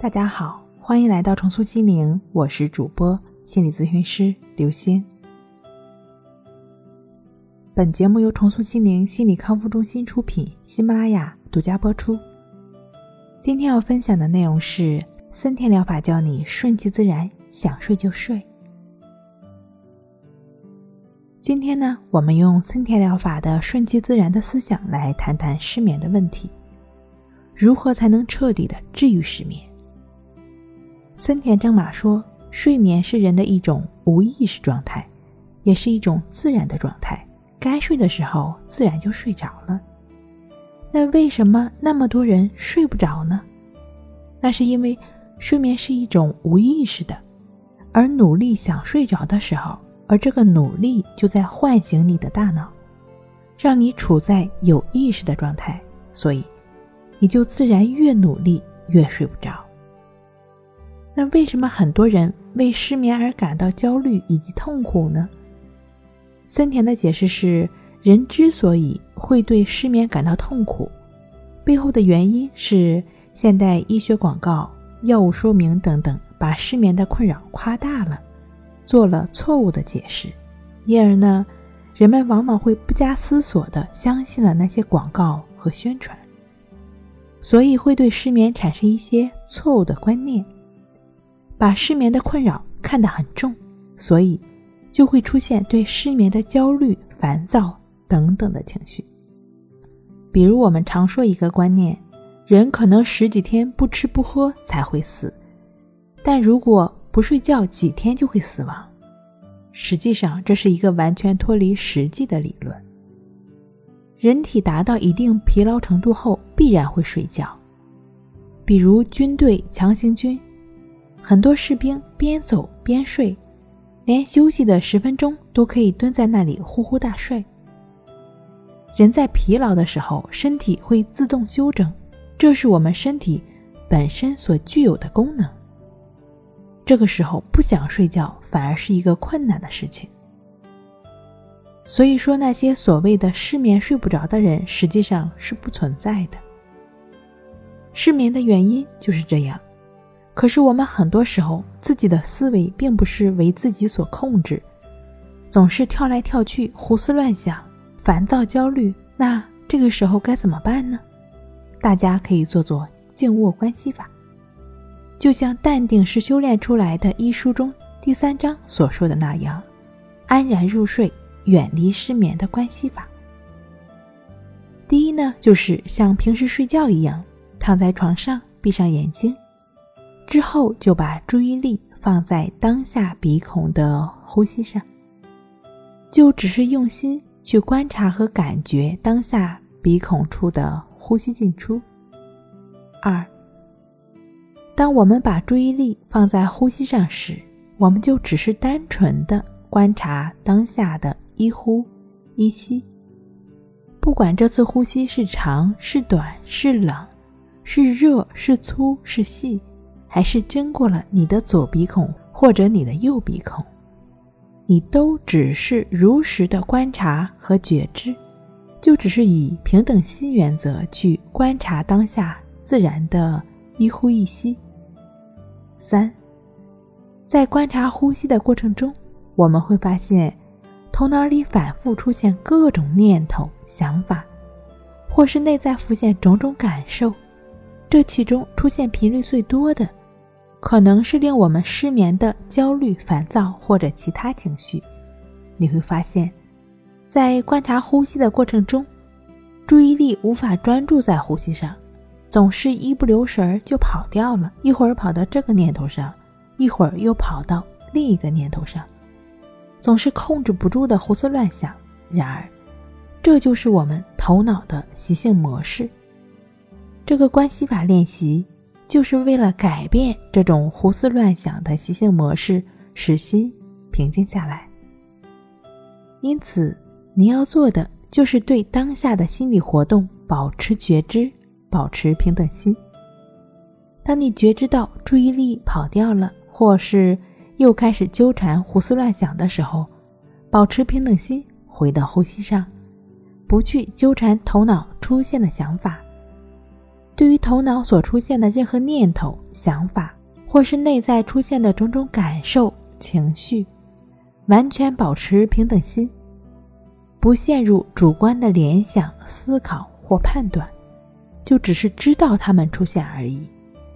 大家好，欢迎来到重塑心灵，我是主播心理咨询师刘星。本节目由重塑心灵心理康复中心出品，喜马拉雅独家播出。今天要分享的内容是森田疗法，教你顺其自然，想睡就睡。今天呢，我们用森田疗法的顺其自然的思想来谈谈失眠的问题，如何才能彻底的治愈失眠？森田正马说：“睡眠是人的一种无意识状态，也是一种自然的状态。该睡的时候，自然就睡着了。那为什么那么多人睡不着呢？那是因为睡眠是一种无意识的，而努力想睡着的时候，而这个努力就在唤醒你的大脑，让你处在有意识的状态，所以你就自然越努力越睡不着。”那为什么很多人为失眠而感到焦虑以及痛苦呢？森田的解释是：人之所以会对失眠感到痛苦，背后的原因是现代医学广告、药物说明等等，把失眠的困扰夸大了，做了错误的解释，因而呢，人们往往会不加思索地相信了那些广告和宣传，所以会对失眠产生一些错误的观念。把失眠的困扰看得很重，所以就会出现对失眠的焦虑、烦躁等等的情绪。比如我们常说一个观念：人可能十几天不吃不喝才会死，但如果不睡觉几天就会死亡。实际上，这是一个完全脱离实际的理论。人体达到一定疲劳程度后，必然会睡觉。比如军队强行军。很多士兵边走边睡，连休息的十分钟都可以蹲在那里呼呼大睡。人在疲劳的时候，身体会自动休整，这是我们身体本身所具有的功能。这个时候不想睡觉，反而是一个困难的事情。所以说，那些所谓的失眠睡不着的人，实际上是不存在的。失眠的原因就是这样。可是我们很多时候自己的思维并不是为自己所控制，总是跳来跳去、胡思乱想、烦躁焦虑。那这个时候该怎么办呢？大家可以做做静卧关系法，就像《淡定是修炼出来的》一书中第三章所说的那样，安然入睡，远离失眠的关系法。第一呢，就是像平时睡觉一样，躺在床上，闭上眼睛。之后就把注意力放在当下鼻孔的呼吸上，就只是用心去观察和感觉当下鼻孔处的呼吸进出。二，当我们把注意力放在呼吸上时，我们就只是单纯的观察当下的一呼一吸，不管这次呼吸是长是短是冷，是热是粗是细。还是经过了你的左鼻孔或者你的右鼻孔，你都只是如实的观察和觉知，就只是以平等心原则去观察当下自然的一呼一吸。三，在观察呼吸的过程中，我们会发现头脑里反复出现各种念头、想法，或是内在浮现种种感受，这其中出现频率最多的。可能是令我们失眠的焦虑、烦躁或者其他情绪。你会发现，在观察呼吸的过程中，注意力无法专注在呼吸上，总是一不留神就跑掉了，一会儿跑到这个念头上，一会儿又跑到另一个念头上，总是控制不住的胡思乱想。然而，这就是我们头脑的习性模式。这个关系法练习。就是为了改变这种胡思乱想的习性模式，使心平静下来。因此，你要做的就是对当下的心理活动保持觉知，保持平等心。当你觉知到注意力跑掉了，或是又开始纠缠、胡思乱想的时候，保持平等心，回到呼吸上，不去纠缠头脑出现的想法。对于头脑所出现的任何念头、想法，或是内在出现的种种感受、情绪，完全保持平等心，不陷入主观的联想、思考或判断，就只是知道它们出现而已，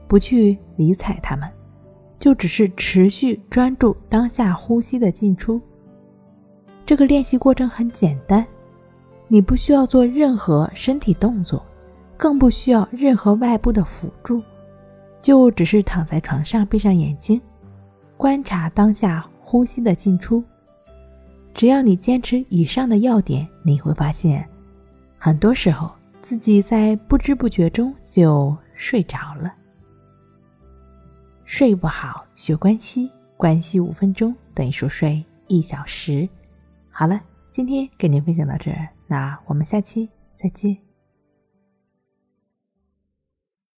不去理睬它们。就只是持续专注当下呼吸的进出。这个练习过程很简单，你不需要做任何身体动作，更不需要任何外部的辅助，就只是躺在床上，闭上眼睛，观察当下呼吸的进出。只要你坚持以上的要点，你会发现，很多时候自己在不知不觉中就睡着了。睡不好，学关系，关系五分钟等于熟睡一小时。好了，今天给您分享到这儿，那我们下期再见。